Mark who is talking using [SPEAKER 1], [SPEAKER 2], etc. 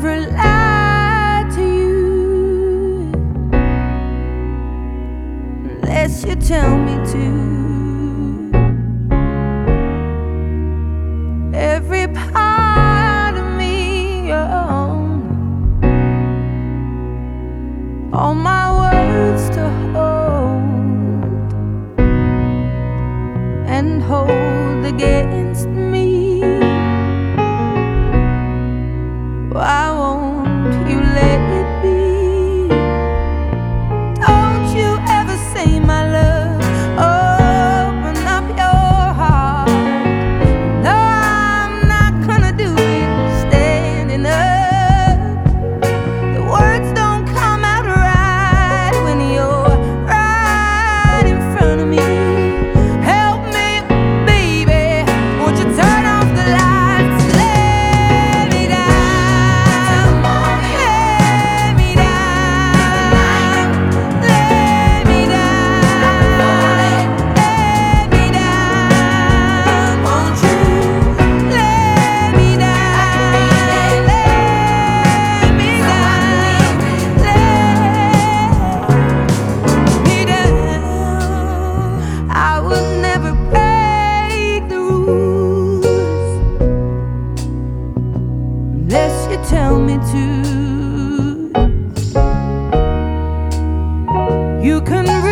[SPEAKER 1] never lied to you unless you tell me to. Every part of me, you own. All my words to hold and hold again. tell me to. You can.